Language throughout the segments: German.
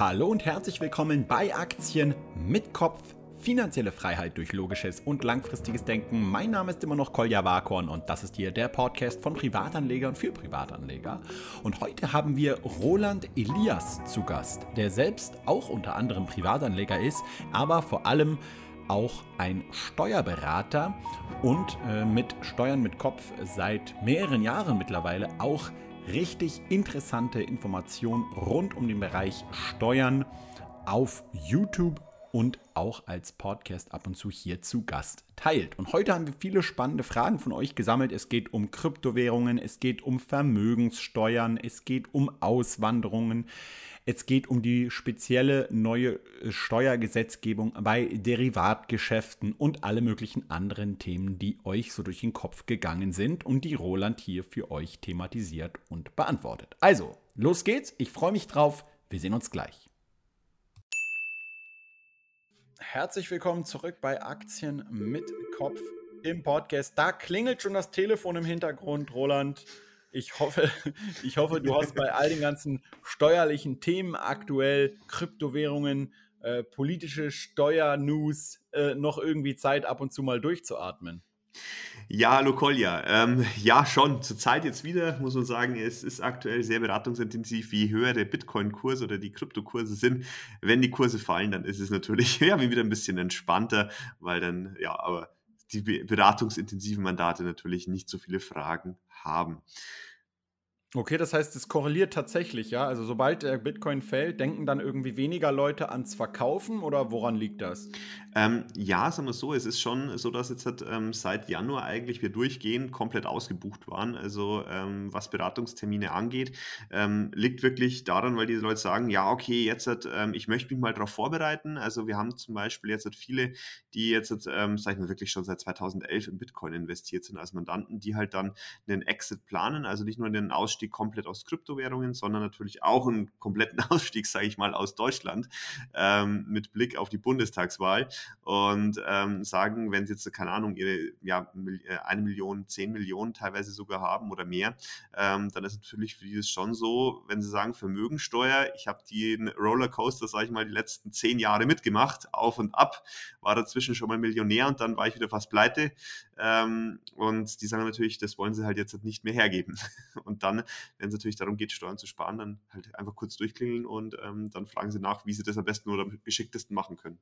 Hallo und herzlich willkommen bei Aktien mit Kopf. Finanzielle Freiheit durch logisches und langfristiges Denken. Mein Name ist immer noch Kolja Warkorn und das ist hier der Podcast von Privatanlegern für Privatanleger. Und heute haben wir Roland Elias zu Gast, der selbst auch unter anderem Privatanleger ist, aber vor allem auch ein Steuerberater und äh, mit Steuern mit Kopf seit mehreren Jahren mittlerweile auch richtig interessante Informationen rund um den Bereich Steuern auf YouTube und auch als Podcast ab und zu hier zu Gast teilt. Und heute haben wir viele spannende Fragen von euch gesammelt. Es geht um Kryptowährungen, es geht um Vermögenssteuern, es geht um Auswanderungen, es geht um die spezielle neue äh, Steuergesetzgebung bei Derivatgeschäften und alle möglichen anderen Themen, die euch so durch den Kopf gegangen sind und die Roland hier für euch thematisiert und beantwortet. Also, los geht's. Ich freue mich drauf. Wir sehen uns gleich. Herzlich willkommen zurück bei Aktien mit Kopf im Podcast. Da klingelt schon das Telefon im Hintergrund, Roland. Ich hoffe, ich hoffe, du hast bei all den ganzen steuerlichen Themen aktuell, Kryptowährungen, äh, politische Steuernews, äh, noch irgendwie Zeit, ab und zu mal durchzuatmen. Ja, hallo Kolja. Ähm, ja, schon. Zurzeit jetzt wieder, muss man sagen, es ist aktuell sehr beratungsintensiv, wie höher der Bitcoin-Kurs oder die Kryptokurse sind. Wenn die Kurse fallen, dann ist es natürlich ja, wieder ein bisschen entspannter, weil dann, ja, aber die beratungsintensiven Mandate natürlich nicht so viele Fragen haben. Okay, das heißt, es korreliert tatsächlich, ja? Also sobald der Bitcoin fällt, denken dann irgendwie weniger Leute ans Verkaufen oder woran liegt das? Ähm, ja, sagen wir so, es ist schon so, dass jetzt halt, ähm, seit Januar eigentlich wir durchgehend komplett ausgebucht waren. Also ähm, was Beratungstermine angeht, ähm, liegt wirklich daran, weil diese Leute sagen, ja, okay, jetzt hat, ähm, ich möchte mich mal darauf vorbereiten. Also wir haben zum Beispiel jetzt halt viele, die jetzt, halt, ähm, sag ich mal, wirklich schon seit 2011 in Bitcoin investiert sind als Mandanten, die halt dann einen Exit planen, also nicht nur den Ausstieg Ausstieg komplett aus Kryptowährungen, sondern natürlich auch einen kompletten Ausstieg, sage ich mal, aus Deutschland ähm, mit Blick auf die Bundestagswahl und ähm, sagen, wenn sie jetzt, keine Ahnung, ihre ja, äh, eine Million, zehn Millionen teilweise sogar haben oder mehr, ähm, dann ist natürlich für dieses schon so, wenn sie sagen, Vermögensteuer, ich habe den Rollercoaster, sage ich mal, die letzten zehn Jahre mitgemacht, auf und ab, war dazwischen schon mal Millionär und dann war ich wieder fast pleite. Ähm, und die sagen natürlich, das wollen sie halt jetzt nicht mehr hergeben. Und dann wenn es natürlich darum geht, Steuern zu sparen, dann halt einfach kurz durchklingeln und ähm, dann fragen sie nach, wie sie das am besten oder am geschicktesten machen können.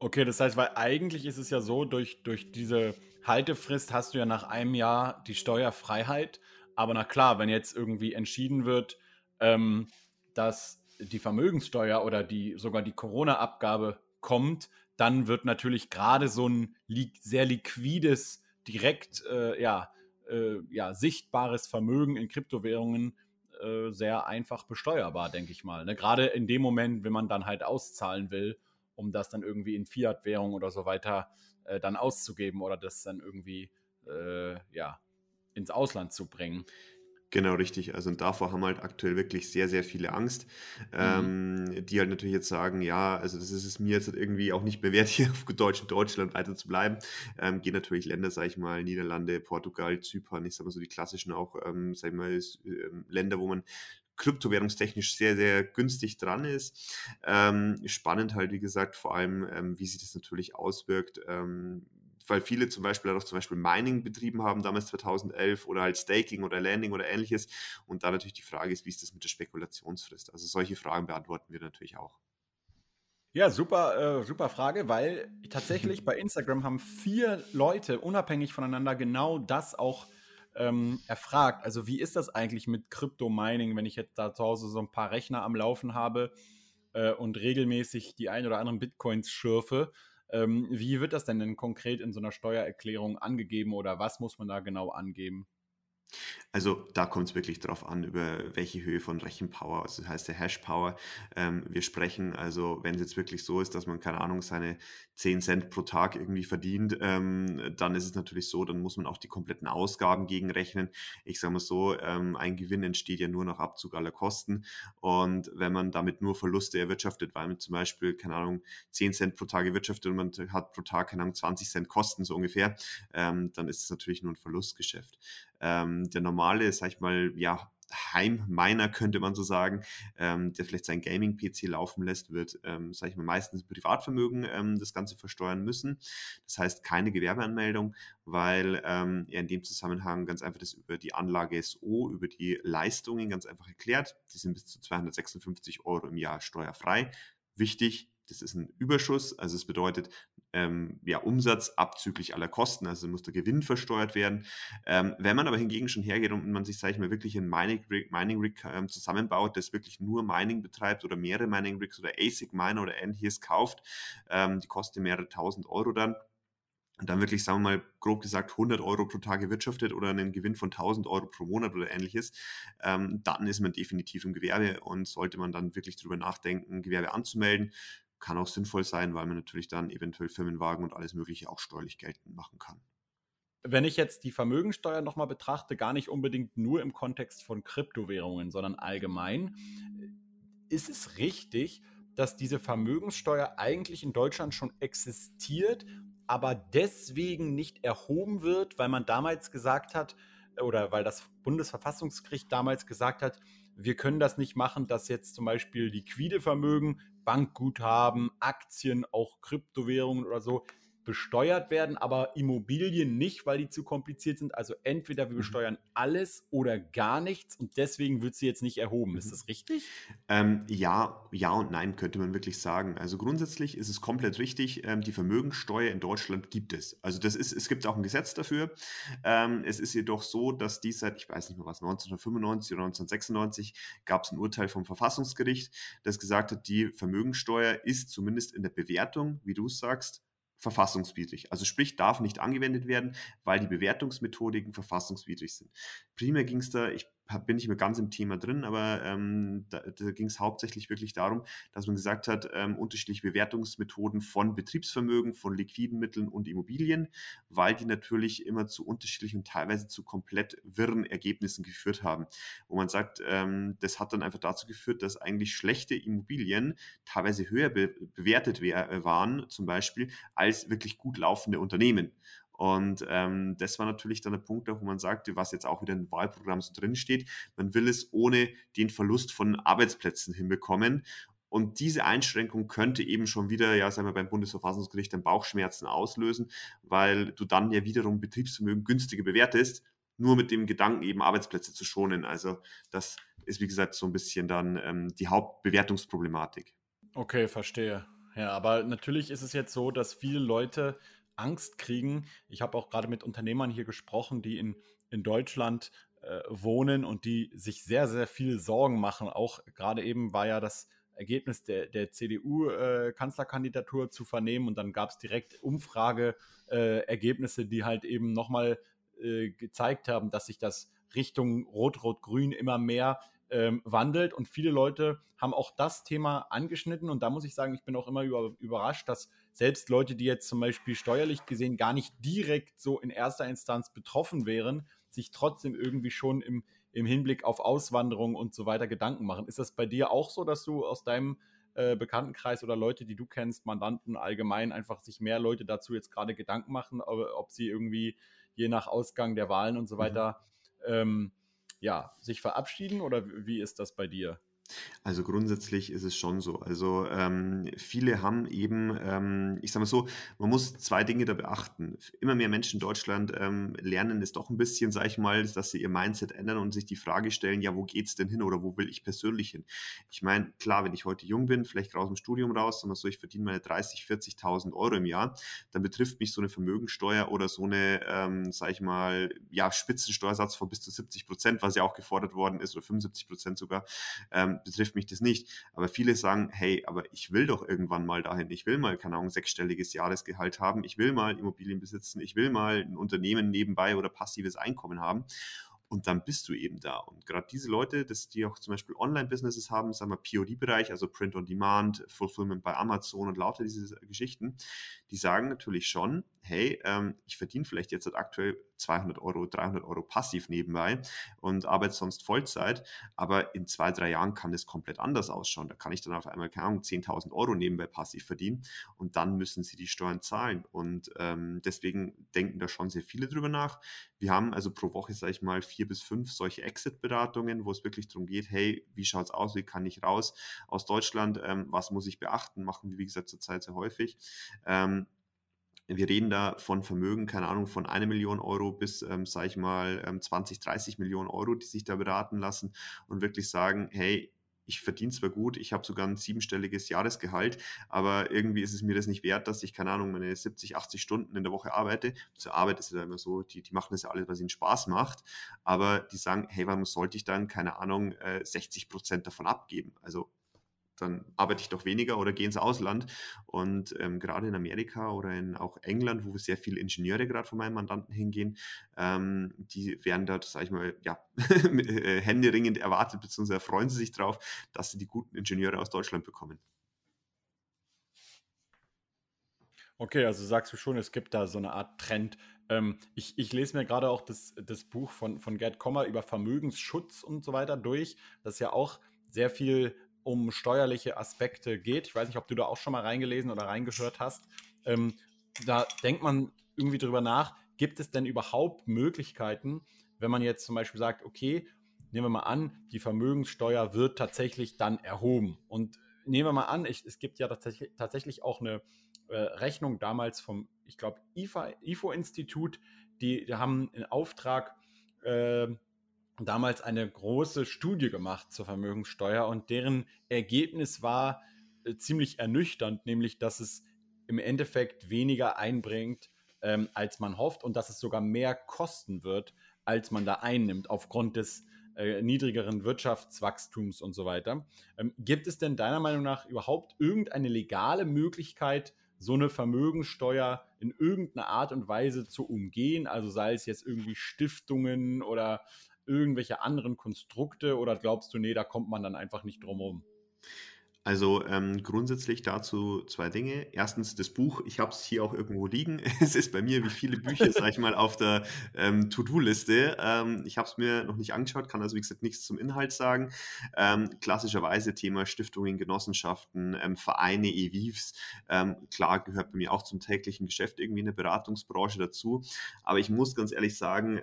Okay, das heißt, weil eigentlich ist es ja so, durch, durch diese Haltefrist hast du ja nach einem Jahr die Steuerfreiheit. Aber na klar, wenn jetzt irgendwie entschieden wird, ähm, dass die Vermögenssteuer oder die sogar die Corona-Abgabe kommt, dann wird natürlich gerade so ein li sehr liquides, direkt äh, ja, äh, ja, sichtbares Vermögen in Kryptowährungen äh, sehr einfach besteuerbar, denke ich mal. Ne? Gerade in dem Moment, wenn man dann halt auszahlen will, um das dann irgendwie in Fiat-Währung oder so weiter äh, dann auszugeben oder das dann irgendwie äh, ja, ins Ausland zu bringen. Genau, richtig. Also und davor haben halt aktuell wirklich sehr, sehr viele Angst, mhm. ähm, die halt natürlich jetzt sagen, ja, also das ist es mir jetzt irgendwie auch nicht mehr wert, hier auf Deutsch in Deutschland weiter zu bleiben. Ähm, gehen natürlich Länder, sag ich mal, Niederlande, Portugal, Zypern, ich sag mal so die klassischen auch, ähm, sag ich mal, ist, äh, Länder, wo man kryptowährungstechnisch sehr, sehr günstig dran ist. Ähm, spannend halt, wie gesagt, vor allem, ähm, wie sich das natürlich auswirkt, ähm, weil viele zum Beispiel auch zum Beispiel Mining betrieben haben, damals 2011 oder halt Staking oder Landing oder ähnliches. Und da natürlich die Frage ist, wie ist das mit der Spekulationsfrist? Also solche Fragen beantworten wir natürlich auch. Ja, super, äh, super Frage, weil tatsächlich bei Instagram haben vier Leute unabhängig voneinander genau das auch ähm, erfragt. Also wie ist das eigentlich mit Crypto-Mining, wenn ich jetzt da zu Hause so ein paar Rechner am Laufen habe äh, und regelmäßig die ein oder anderen Bitcoins schürfe? Ähm, wie wird das denn, denn konkret in so einer Steuererklärung angegeben oder was muss man da genau angeben? Also da kommt es wirklich darauf an, über welche Höhe von Rechenpower, also das heißt der Hashpower, ähm, wir sprechen. Also wenn es jetzt wirklich so ist, dass man, keine Ahnung, seine 10 Cent pro Tag irgendwie verdient, ähm, dann ist es natürlich so, dann muss man auch die kompletten Ausgaben gegenrechnen. Ich sage mal so, ähm, ein Gewinn entsteht ja nur nach Abzug aller Kosten. Und wenn man damit nur Verluste erwirtschaftet, weil man zum Beispiel, keine Ahnung, 10 Cent pro Tag erwirtschaftet und man hat pro Tag, keine Ahnung, 20 Cent Kosten so ungefähr, ähm, dann ist es natürlich nur ein Verlustgeschäft. Ähm, der normale, sag ich mal, ja, Heimminer, könnte man so sagen, ähm, der vielleicht sein Gaming-PC laufen lässt, wird, ähm, sage ich mal, meistens Privatvermögen ähm, das Ganze versteuern müssen. Das heißt, keine Gewerbeanmeldung, weil ähm, er in dem Zusammenhang ganz einfach das über die Anlage SO, über die Leistungen ganz einfach erklärt. Die sind bis zu 256 Euro im Jahr steuerfrei. Wichtig, das ist ein Überschuss, also es bedeutet ähm, ja, Umsatz abzüglich aller Kosten, also muss der Gewinn versteuert werden. Ähm, wenn man aber hingegen schon hergeht und man sich, sage ich mal, wirklich ein Mining Rig, Mining Rig ähm, zusammenbaut, das wirklich nur Mining betreibt oder mehrere Mining Rigs oder ASIC Miner oder ähnliches kauft, ähm, die kosten mehrere tausend Euro dann, und dann wirklich, sagen wir mal, grob gesagt 100 Euro pro Tag gewirtschaftet oder einen Gewinn von 1000 Euro pro Monat oder ähnliches, ähm, dann ist man definitiv im Gewerbe und sollte man dann wirklich darüber nachdenken, Gewerbe anzumelden. Kann auch sinnvoll sein, weil man natürlich dann eventuell Firmenwagen und alles Mögliche auch steuerlich geltend machen kann. Wenn ich jetzt die Vermögensteuer nochmal betrachte, gar nicht unbedingt nur im Kontext von Kryptowährungen, sondern allgemein, ist es richtig, dass diese Vermögenssteuer eigentlich in Deutschland schon existiert aber deswegen nicht erhoben wird, weil man damals gesagt hat, oder weil das Bundesverfassungsgericht damals gesagt hat, wir können das nicht machen, dass jetzt zum Beispiel liquide Vermögen, Bankguthaben, Aktien, auch Kryptowährungen oder so besteuert werden, aber Immobilien nicht, weil die zu kompliziert sind. Also entweder wir mhm. besteuern alles oder gar nichts und deswegen wird sie jetzt nicht erhoben. Ist mhm. das richtig? Ähm, ja, ja und nein, könnte man wirklich sagen. Also grundsätzlich ist es komplett richtig. Ähm, die Vermögensteuer in Deutschland gibt es. Also das ist, es gibt auch ein Gesetz dafür. Ähm, es ist jedoch so, dass dies seit, ich weiß nicht mehr was, 1995 oder 1996 gab es ein Urteil vom Verfassungsgericht, das gesagt hat, die Vermögensteuer ist zumindest in der Bewertung, wie du es sagst, verfassungswidrig. Also sprich, darf nicht angewendet werden, weil die Bewertungsmethodiken verfassungswidrig sind. Primär ging es da, ich bin nicht mehr ganz im Thema drin, aber ähm, da, da ging es hauptsächlich wirklich darum, dass man gesagt hat, ähm, unterschiedliche Bewertungsmethoden von Betriebsvermögen, von liquiden Mitteln und Immobilien, weil die natürlich immer zu unterschiedlichen und teilweise zu komplett wirren Ergebnissen geführt haben. Wo man sagt, ähm, das hat dann einfach dazu geführt, dass eigentlich schlechte Immobilien teilweise höher be bewertet waren, zum Beispiel, als wirklich gut laufende Unternehmen. Und ähm, das war natürlich dann der Punkt, wo man sagte, was jetzt auch wieder im Wahlprogramm so drin steht, man will es ohne den Verlust von Arbeitsplätzen hinbekommen. Und diese Einschränkung könnte eben schon wieder, ja, sagen wir beim Bundesverfassungsgericht, dann Bauchschmerzen auslösen, weil du dann ja wiederum Betriebsvermögen günstiger bewertest, nur mit dem Gedanken eben Arbeitsplätze zu schonen. Also das ist, wie gesagt, so ein bisschen dann ähm, die Hauptbewertungsproblematik. Okay, verstehe. Ja, aber natürlich ist es jetzt so, dass viele Leute Angst kriegen. Ich habe auch gerade mit Unternehmern hier gesprochen, die in, in Deutschland äh, wohnen und die sich sehr, sehr viel Sorgen machen. Auch gerade eben war ja das Ergebnis der, der CDU-Kanzlerkandidatur äh, zu vernehmen und dann gab es direkt Umfrageergebnisse, äh, die halt eben nochmal äh, gezeigt haben, dass sich das Richtung Rot-Rot-Grün immer mehr ähm, wandelt und viele Leute haben auch das Thema angeschnitten und da muss ich sagen, ich bin auch immer über, überrascht, dass selbst Leute, die jetzt zum Beispiel steuerlich gesehen gar nicht direkt so in erster Instanz betroffen wären, sich trotzdem irgendwie schon im, im Hinblick auf Auswanderung und so weiter Gedanken machen. Ist das bei dir auch so, dass du aus deinem äh, Bekanntenkreis oder Leute, die du kennst, Mandanten allgemein, einfach sich mehr Leute dazu jetzt gerade Gedanken machen, ob, ob, sie irgendwie je nach Ausgang der Wahlen und so mhm. weiter mhm. ähm, ja, sich verabschieden oder wie ist das bei dir? Also grundsätzlich ist es schon so. Also ähm, viele haben eben, ähm, ich sage mal so, man muss zwei Dinge da beachten. Immer mehr Menschen in Deutschland ähm, lernen es doch ein bisschen, sage ich mal, dass sie ihr Mindset ändern und sich die Frage stellen, ja, wo geht es denn hin oder wo will ich persönlich hin? Ich meine, klar, wenn ich heute jung bin, vielleicht raus dem Studium raus, sagen wir so, ich verdiene meine 30, 40.000 Euro im Jahr, dann betrifft mich so eine Vermögensteuer oder so eine, ähm, sage ich mal, ja, Spitzensteuersatz von bis zu 70 Prozent, was ja auch gefordert worden ist, oder 75 Prozent sogar, ähm, betrifft mich das nicht. Aber viele sagen, hey, aber ich will doch irgendwann mal dahin. Ich will mal, keine Ahnung, sechsstelliges Jahresgehalt haben. Ich will mal Immobilien besitzen. Ich will mal ein Unternehmen nebenbei oder passives Einkommen haben. Und dann bist du eben da. Und gerade diese Leute, dass die auch zum Beispiel Online-Businesses haben, sagen wir POD-Bereich, also Print on Demand, Fulfillment bei Amazon und lauter diese Geschichten, die sagen natürlich schon, hey, ähm, ich verdiene vielleicht jetzt aktuell 200 Euro, 300 Euro passiv nebenbei und arbeite sonst Vollzeit, aber in zwei, drei Jahren kann es komplett anders ausschauen. Da kann ich dann auf einmal, keine Ahnung, 10.000 Euro nebenbei passiv verdienen und dann müssen sie die Steuern zahlen. Und ähm, deswegen denken da schon sehr viele drüber nach. Wir haben also pro Woche, sage ich mal, vier bis fünf solche Exit-Beratungen, wo es wirklich darum geht, hey, wie schaut es aus, wie kann ich raus aus Deutschland, ähm, was muss ich beachten, machen wir, wie gesagt, zurzeit sehr häufig. Ähm, wir reden da von Vermögen, keine Ahnung, von einer Million Euro bis, ähm, sage ich mal, ähm, 20, 30 Millionen Euro, die sich da beraten lassen und wirklich sagen, hey, ich verdiene zwar gut, ich habe sogar ein siebenstelliges Jahresgehalt, aber irgendwie ist es mir das nicht wert, dass ich, keine Ahnung, meine 70, 80 Stunden in der Woche arbeite. Zur Arbeit ist ja immer so, die, die machen das ja alles, was ihnen Spaß macht, aber die sagen, hey, warum sollte ich dann, keine Ahnung, 60 äh, Prozent davon abgeben? Also dann arbeite ich doch weniger oder gehe ins Ausland. Und ähm, gerade in Amerika oder in auch England, wo sehr viele Ingenieure gerade von meinen Mandanten hingehen, ähm, die werden dort, sage ich mal, ja, äh, händeringend erwartet, beziehungsweise freuen sie sich drauf, dass sie die guten Ingenieure aus Deutschland bekommen. Okay, also sagst du schon, es gibt da so eine Art Trend. Ähm, ich, ich, lese mir gerade auch das, das Buch von, von Gerd Kommer über Vermögensschutz und so weiter durch. Das ja auch sehr viel um steuerliche Aspekte geht. Ich weiß nicht, ob du da auch schon mal reingelesen oder reingehört hast. Ähm, da denkt man irgendwie drüber nach, gibt es denn überhaupt Möglichkeiten, wenn man jetzt zum Beispiel sagt, okay, nehmen wir mal an, die Vermögenssteuer wird tatsächlich dann erhoben. Und nehmen wir mal an, ich, es gibt ja tatsächlich, tatsächlich auch eine äh, Rechnung damals vom, ich glaube, IFO-Institut, die, die, haben in Auftrag äh, damals eine große Studie gemacht zur Vermögenssteuer und deren Ergebnis war äh, ziemlich ernüchternd, nämlich dass es im Endeffekt weniger einbringt, ähm, als man hofft und dass es sogar mehr kosten wird, als man da einnimmt, aufgrund des äh, niedrigeren Wirtschaftswachstums und so weiter. Ähm, gibt es denn deiner Meinung nach überhaupt irgendeine legale Möglichkeit, so eine Vermögensteuer in irgendeiner Art und Weise zu umgehen? Also sei es jetzt irgendwie Stiftungen oder irgendwelche anderen Konstrukte oder glaubst du, nee, da kommt man dann einfach nicht drum herum? Also ähm, grundsätzlich dazu zwei Dinge. Erstens das Buch, ich habe es hier auch irgendwo liegen. Es ist bei mir wie viele Bücher, sage ich mal, auf der ähm, To-Do-Liste. Ähm, ich habe es mir noch nicht angeschaut, kann also wie gesagt nichts zum Inhalt sagen. Ähm, klassischerweise Thema Stiftungen, Genossenschaften, ähm, Vereine, EVIVs. Ähm, klar gehört bei mir auch zum täglichen Geschäft irgendwie eine Beratungsbranche dazu. Aber ich muss ganz ehrlich sagen,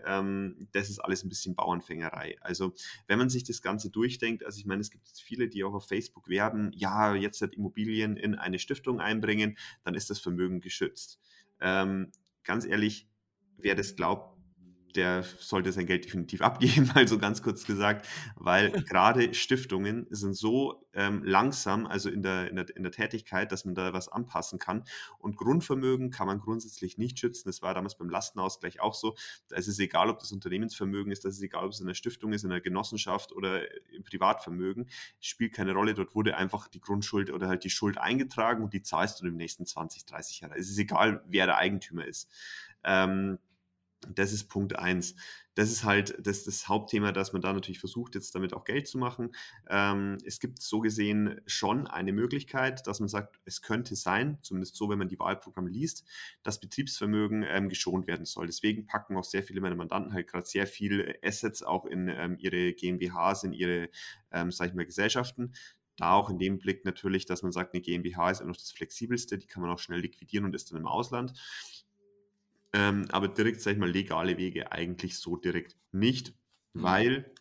das ist alles ein bisschen Bauernfängerei. Also wenn man sich das Ganze durchdenkt, also ich meine, es gibt viele, die auch auf Facebook werben, ja, jetzt halt Immobilien in eine Stiftung einbringen, dann ist das Vermögen geschützt. Ähm, ganz ehrlich, wer das glaubt, der sollte sein Geld definitiv abgeben, also ganz kurz gesagt, weil gerade Stiftungen sind so ähm, langsam, also in der, in, der, in der Tätigkeit, dass man da was anpassen kann. Und Grundvermögen kann man grundsätzlich nicht schützen. Das war damals beim Lastenausgleich auch so. Da ist es egal, ob das Unternehmensvermögen ist, das ist egal, ob es in einer Stiftung ist, in einer Genossenschaft oder im Privatvermögen. Spielt keine Rolle. Dort wurde einfach die Grundschuld oder halt die Schuld eingetragen und die zahlst du in den nächsten 20, 30 Jahren. Es ist egal, wer der Eigentümer ist. Ähm, das ist Punkt eins. Das ist halt das, das Hauptthema, dass man da natürlich versucht, jetzt damit auch Geld zu machen. Ähm, es gibt so gesehen schon eine Möglichkeit, dass man sagt, es könnte sein, zumindest so, wenn man die Wahlprogramme liest, dass Betriebsvermögen ähm, geschont werden soll. Deswegen packen auch sehr viele meiner Mandanten halt gerade sehr viel Assets auch in ähm, ihre GmbHs, in ihre, ähm, sag ich mal, Gesellschaften. Da auch in dem Blick natürlich, dass man sagt, eine GmbH ist ja noch das flexibelste, die kann man auch schnell liquidieren und ist dann im Ausland. Ähm, aber direkt, sag ich mal, legale Wege eigentlich so direkt nicht, mhm. weil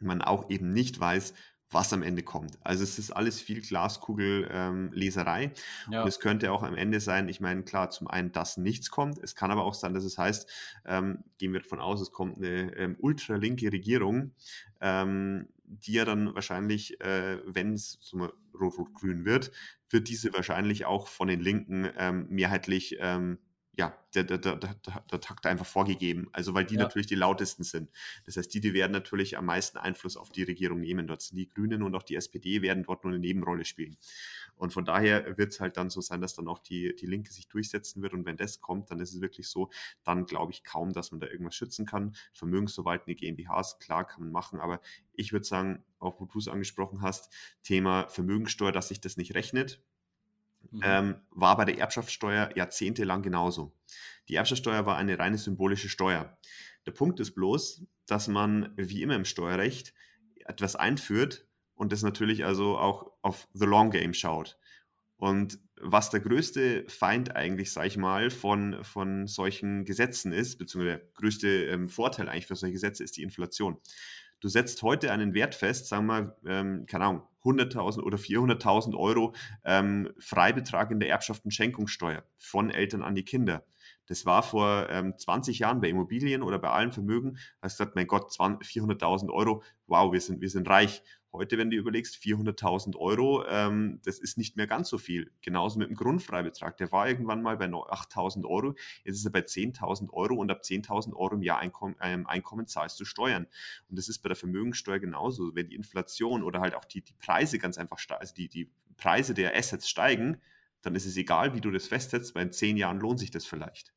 man auch eben nicht weiß, was am Ende kommt. Also es ist alles viel Glaskugelleserei. Ähm, ja. Und es könnte auch am Ende sein, ich meine, klar, zum einen, dass nichts kommt. Es kann aber auch sein, dass es heißt, ähm, gehen wir davon aus, es kommt eine ähm, ultralinke Regierung, ähm, die ja dann wahrscheinlich, äh, wenn es rot-rot-grün wird, wird diese wahrscheinlich auch von den Linken ähm, mehrheitlich ähm, ja, der, der, der, der, Takt einfach vorgegeben. Also weil die ja. natürlich die lautesten sind. Das heißt, die, die werden natürlich am meisten Einfluss auf die Regierung nehmen. Dort sind die Grünen und auch die SPD werden dort nur eine Nebenrolle spielen. Und von daher wird es halt dann so sein, dass dann auch die, die Linke sich durchsetzen wird. Und wenn das kommt, dann ist es wirklich so, dann glaube ich kaum, dass man da irgendwas schützen kann. Vermögensverwaltende GmbHs, klar, kann man machen. Aber ich würde sagen, auch wo du es angesprochen hast, Thema Vermögensteuer, dass sich das nicht rechnet Mhm. Ähm, war bei der Erbschaftssteuer jahrzehntelang genauso. Die Erbschaftssteuer war eine reine symbolische Steuer. Der Punkt ist bloß, dass man, wie immer im Steuerrecht, etwas einführt und das natürlich also auch auf the long game schaut. Und was der größte Feind eigentlich, sage ich mal, von, von solchen Gesetzen ist, beziehungsweise der größte ähm, Vorteil eigentlich für solche Gesetze ist die Inflation. Du setzt heute einen Wert fest, sagen wir ähm, keine Ahnung, 100.000 oder 400.000 Euro ähm, Freibetrag in der Erbschaft und Schenkungssteuer von Eltern an die Kinder. Das war vor ähm, 20 Jahren bei Immobilien oder bei allen Vermögen. Hast gesagt, mein Gott, 400.000 Euro, wow, wir sind, wir sind reich. Heute, wenn du überlegst, 400.000 Euro, ähm, das ist nicht mehr ganz so viel. Genauso mit dem Grundfreibetrag. Der war irgendwann mal bei 8.000 Euro, jetzt ist er bei 10.000 Euro und ab 10.000 Euro im Jahr Einkommen, ähm, Einkommen zahlst du Steuern. Und das ist bei der Vermögenssteuer genauso. Wenn die Inflation oder halt auch die, die Preise ganz einfach, also die, die Preise der Assets steigen, dann ist es egal, wie du das festsetzt, weil in zehn Jahren lohnt sich das vielleicht.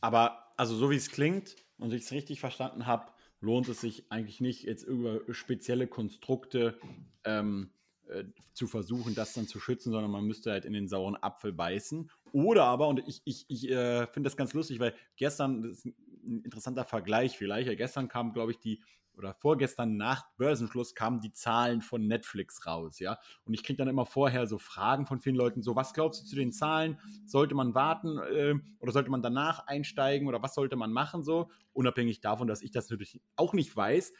Aber also so wie es klingt und ich es richtig verstanden habe, lohnt es sich eigentlich nicht, jetzt über spezielle Konstrukte ähm, äh, zu versuchen, das dann zu schützen, sondern man müsste halt in den sauren Apfel beißen. Oder aber, und ich, ich, ich äh, finde das ganz lustig, weil gestern, das ist ein interessanter Vergleich vielleicht, ja, gestern kam, glaube ich, die oder vorgestern nach Börsenschluss kamen die Zahlen von Netflix raus, ja. Und ich kriege dann immer vorher so Fragen von vielen Leuten, so, was glaubst du zu den Zahlen? Sollte man warten äh, oder sollte man danach einsteigen oder was sollte man machen so? Unabhängig davon, dass ich das natürlich auch nicht weiß,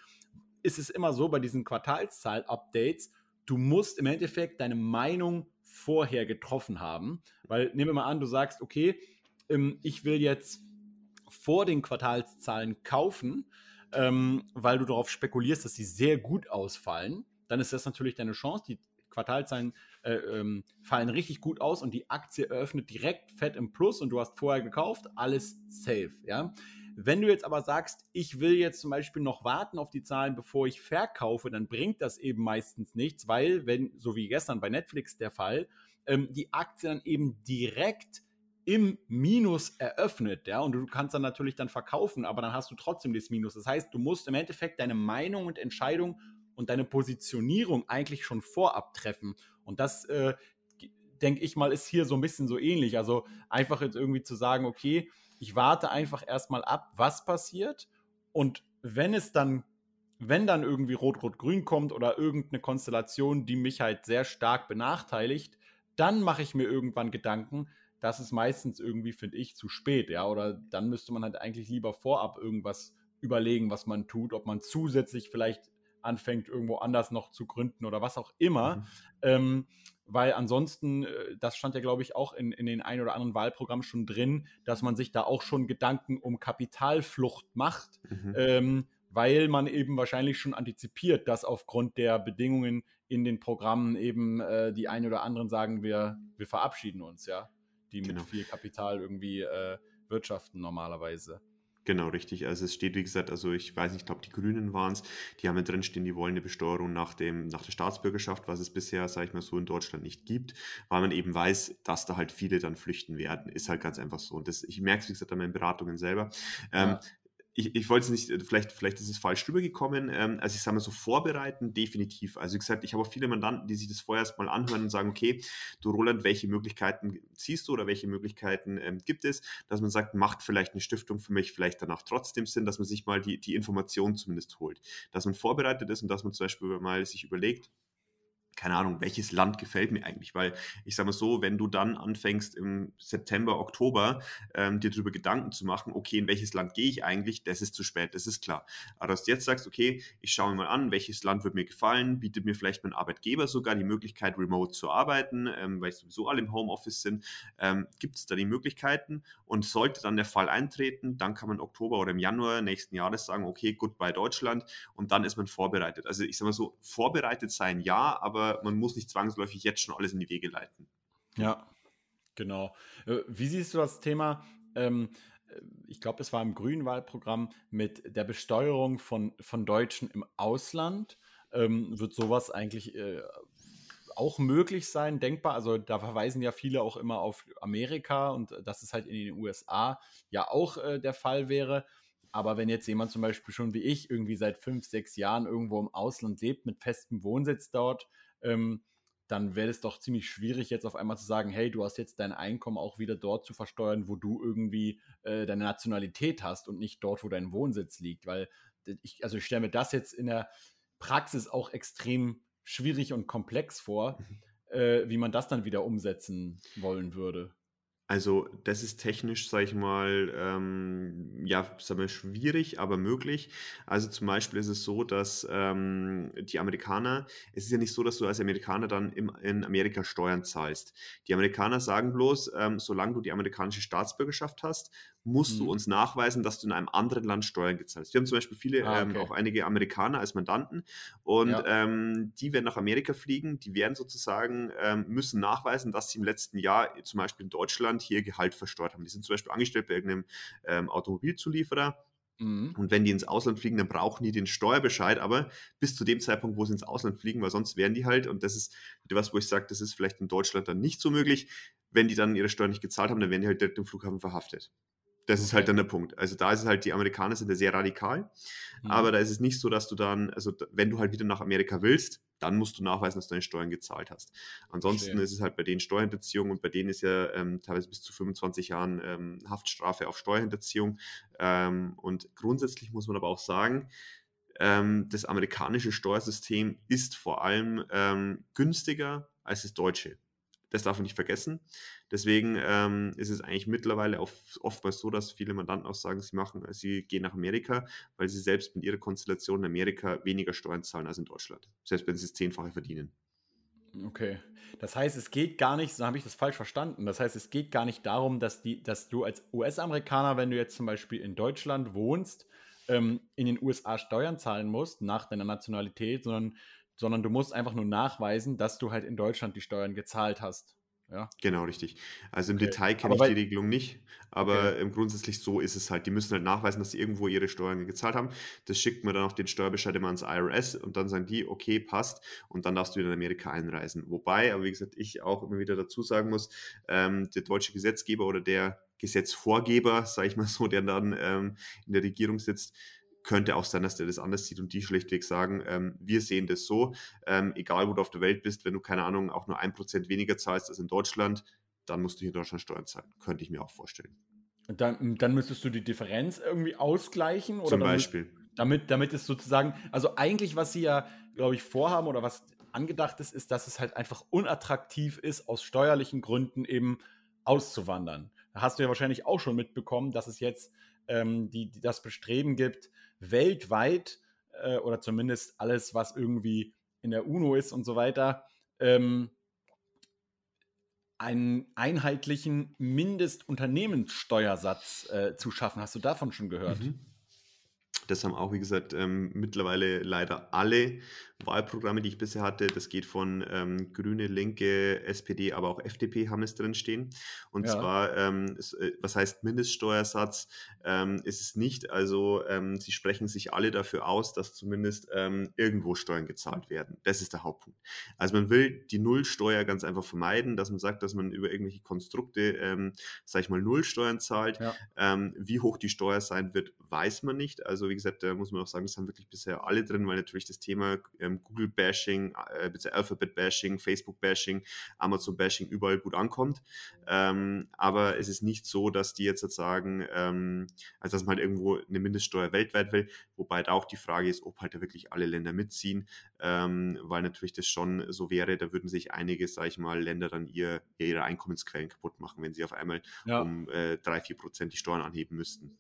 ist es immer so bei diesen Quartalszahl-Updates, du musst im Endeffekt deine Meinung vorher getroffen haben, weil nehmen wir mal an, du sagst, okay, ähm, ich will jetzt vor den Quartalszahlen kaufen, ähm, weil du darauf spekulierst, dass sie sehr gut ausfallen, dann ist das natürlich deine Chance. Die Quartalzahlen äh, ähm, fallen richtig gut aus und die Aktie eröffnet direkt fett im Plus und du hast vorher gekauft, alles safe, ja. Wenn du jetzt aber sagst, ich will jetzt zum Beispiel noch warten auf die Zahlen, bevor ich verkaufe, dann bringt das eben meistens nichts, weil, wenn, so wie gestern bei Netflix der Fall, ähm, die Aktie dann eben direkt im Minus eröffnet, ja, und du kannst dann natürlich dann verkaufen, aber dann hast du trotzdem das Minus. Das heißt, du musst im Endeffekt deine Meinung und Entscheidung und deine Positionierung eigentlich schon vorab treffen. Und das, äh, denke ich mal, ist hier so ein bisschen so ähnlich. Also einfach jetzt irgendwie zu sagen, okay, ich warte einfach erstmal ab, was passiert. Und wenn es dann, wenn dann irgendwie Rot-Rot-Grün kommt oder irgendeine Konstellation, die mich halt sehr stark benachteiligt, dann mache ich mir irgendwann Gedanken, das ist meistens irgendwie, finde ich, zu spät, ja. Oder dann müsste man halt eigentlich lieber vorab irgendwas überlegen, was man tut, ob man zusätzlich vielleicht anfängt, irgendwo anders noch zu gründen oder was auch immer. Mhm. Ähm, weil ansonsten, äh, das stand ja, glaube ich, auch in, in den ein oder anderen Wahlprogrammen schon drin, dass man sich da auch schon Gedanken um Kapitalflucht macht, mhm. ähm, weil man eben wahrscheinlich schon antizipiert, dass aufgrund der Bedingungen in den Programmen eben äh, die einen oder anderen sagen, wir, wir verabschieden uns, ja die genau. mit viel Kapital irgendwie äh, wirtschaften normalerweise. Genau, richtig. Also es steht, wie gesagt, also ich weiß nicht, ich glaube, die Grünen waren es, die haben ja drinstehen, die wollen eine Besteuerung nach, dem, nach der Staatsbürgerschaft, was es bisher, sage ich mal so, in Deutschland nicht gibt, weil man eben weiß, dass da halt viele dann flüchten werden. Ist halt ganz einfach so. Und das, ich merke es, wie gesagt, an meinen Beratungen selber. Ähm, ja ich, ich wollte es nicht, äh, vielleicht, vielleicht ist es falsch rübergekommen. Ähm, also ich sage mal so, vorbereiten, definitiv. Also wie gesagt, ich habe auch viele Mandanten, die sich das vorher erst mal anhören und sagen, okay, du Roland, welche Möglichkeiten siehst du oder welche Möglichkeiten ähm, gibt es, dass man sagt, macht vielleicht eine Stiftung für mich vielleicht danach trotzdem Sinn, dass man sich mal die, die Informationen zumindest holt. Dass man vorbereitet ist und dass man zum Beispiel mal sich überlegt, keine Ahnung, welches Land gefällt mir eigentlich? Weil ich sage mal so, wenn du dann anfängst im September, Oktober ähm, dir darüber Gedanken zu machen, okay, in welches Land gehe ich eigentlich, das ist zu spät, das ist klar. Aber dass du jetzt sagst, okay, ich schaue mir mal an, welches Land wird mir gefallen, bietet mir vielleicht mein Arbeitgeber sogar die Möglichkeit, remote zu arbeiten, ähm, weil sowieso alle im Homeoffice sind, ähm, gibt es da die Möglichkeiten und sollte dann der Fall eintreten, dann kann man im Oktober oder im Januar nächsten Jahres sagen, okay, goodbye Deutschland und dann ist man vorbereitet. Also ich sage mal so, vorbereitet sein ja, aber man muss nicht zwangsläufig jetzt schon alles in die Wege leiten. Ja, genau. Äh, wie siehst du das Thema? Ähm, äh, ich glaube, es war im Grünwahlprogramm mit der Besteuerung von, von Deutschen im Ausland. Ähm, wird sowas eigentlich äh, auch möglich sein, denkbar? Also da verweisen ja viele auch immer auf Amerika und dass es halt in den USA ja auch äh, der Fall wäre. Aber wenn jetzt jemand zum Beispiel schon wie ich irgendwie seit fünf, sechs Jahren irgendwo im Ausland lebt, mit festem Wohnsitz dort, ähm, dann wäre es doch ziemlich schwierig, jetzt auf einmal zu sagen, hey, du hast jetzt dein Einkommen auch wieder dort zu versteuern, wo du irgendwie äh, deine Nationalität hast und nicht dort, wo dein Wohnsitz liegt. Weil ich, also ich stelle mir das jetzt in der Praxis auch extrem schwierig und komplex vor. Mhm. äh, wie man das dann wieder umsetzen wollen würde. Also, das ist technisch, sage ich mal, ähm, ja, sagen wir, schwierig, aber möglich. Also zum Beispiel ist es so, dass ähm, die Amerikaner, es ist ja nicht so, dass du als Amerikaner dann im, in Amerika Steuern zahlst. Die Amerikaner sagen bloß, ähm, solange du die amerikanische Staatsbürgerschaft hast, musst du Mhm. uns nachweisen, dass du in einem anderen Land Steuern gezahlt hast. Wir haben zum Beispiel viele, Ah, ähm, okay. auch einige Amerikaner als Mandanten und Ja. ähm, die werden nach Amerika fliegen, die werden sozusagen, ähm, müssen nachweisen, dass sie im letzten Jahr zum Beispiel in Deutschland hier Gehalt versteuert haben. Die sind zum Beispiel angestellt bei irgendeinem ähm, Automobilzulieferer Mhm. und wenn die ins Ausland fliegen, dann brauchen die den Steuerbescheid, aber bis zu dem Zeitpunkt, wo sie ins Ausland fliegen, weil sonst wären die halt, und das ist was, wo ich sage, das ist vielleicht in Deutschland dann nicht so möglich, wenn die dann ihre Steuern nicht gezahlt haben, dann werden die halt direkt im Flughafen verhaftet. Das ist halt dann der Punkt. Also da ist es halt, die Amerikaner sind da sehr radikal, Mhm. aber da ist es nicht so, dass du dann, also wenn du halt wieder nach Amerika willst, dann musst du nachweisen, dass du deine Steuern gezahlt hast. Ansonsten Verstehe. ist es halt bei denen Steuerhinterziehung und bei denen ist ja ähm, teilweise bis zu 25 Jahren ähm, Haftstrafe auf Steuerhinterziehung. Ähm, und grundsätzlich muss man aber auch sagen, ähm, das amerikanische Steuersystem ist vor allem ähm, günstiger als das deutsche. Das darf man nicht vergessen. Deswegen ähm, ist es eigentlich mittlerweile auch oftmals so, dass viele Mandanten auch sagen, sie machen, sie gehen nach Amerika, weil sie selbst mit ihrer Konstellation in Amerika weniger Steuern zahlen als in Deutschland. Selbst wenn sie das Zehnfache verdienen. Okay. Das heißt, es geht gar nicht, so habe ich das falsch verstanden. Das heißt, es geht gar nicht darum, dass, die, dass du als US-Amerikaner, wenn du jetzt zum Beispiel in Deutschland wohnst, ähm, in den USA Steuern zahlen musst nach deiner Nationalität, sondern, sondern du musst einfach nur nachweisen, dass du halt in Deutschland die Steuern gezahlt hast. Ja. Genau, richtig. Also im Okay. Detail kenne ich die Regelung nicht, aber Okay. grundsätzlich so ist es halt. Die müssen halt nachweisen, dass sie irgendwo ihre Steuern gezahlt haben. Das schickt man dann auf den Steuerbescheid immer ans IRS und dann sagen die, okay, passt und dann darfst du wieder in Amerika einreisen. Wobei, aber wie gesagt, ich auch immer wieder dazu sagen muss, ähm, der deutsche Gesetzgeber oder der Gesetzvorgeber, sage ich mal so, der dann ähm, in der Regierung sitzt, könnte auch sein, dass der das anders sieht und die schlichtweg sagen, ähm, wir sehen das so, ähm, egal wo du auf der Welt bist, wenn du, keine Ahnung, auch nur ein Prozent weniger zahlst als in Deutschland, dann musst du hier in Deutschland Steuern zahlen. Könnte ich mir auch vorstellen. Und dann, dann müsstest du die Differenz irgendwie ausgleichen oder Zum damit, Beispiel. damit, damit es sozusagen, also eigentlich, was sie ja, glaube ich, vorhaben oder was angedacht ist, ist, dass es halt einfach unattraktiv ist, aus steuerlichen Gründen eben auszuwandern. Da hast du ja wahrscheinlich auch schon mitbekommen, dass es jetzt ähm, die, die das Bestreben gibt, weltweit äh, oder zumindest alles, was irgendwie in der UNO ist und so weiter, ähm, einen einheitlichen Mindestesunternehmenssteuersatz äh, zu schaffen. Hast du davon schon gehört? Mhm. Das haben auch, wie gesagt, ähm, mittlerweile leider alle Wahlprogramme, die ich bisher hatte. Das geht von ähm, Grüne, Linke, SPD, aber auch FDP haben es drin stehen. Und Ja. zwar, ähm, es, äh, was heißt Mindeststeuersatz? Ähm, ist es nicht. Also ähm, sie sprechen sich alle dafür aus, dass zumindest ähm, irgendwo Steuern gezahlt werden. Das ist der Hauptpunkt. Also man will die Nullsteuer ganz einfach vermeiden, dass man sagt, dass man über irgendwelche Konstrukte, ähm, sag ich mal, Nullsteuern zahlt. Ja. Ähm, wie hoch die Steuer sein wird, weiß man nicht. Also wie gesagt, da muss man auch sagen, das haben wirklich bisher alle drin, weil natürlich das Thema ähm, Google-Bashing, äh, Alphabet-Bashing, Facebook-Bashing, Amazon-Bashing überall gut ankommt. Ähm, aber es ist nicht so, dass die jetzt sagen, ähm, also dass man halt irgendwo eine Mindeststeuer weltweit will, wobei da auch die Frage ist, ob halt da wirklich alle Länder mitziehen, ähm, weil natürlich das schon so wäre, da würden sich einige, sag ich mal, Länder dann ihr, ihre Einkommensquellen kaputt machen, wenn sie auf einmal Ja. um äh, 3, 4 Prozent die Steuern anheben müssten.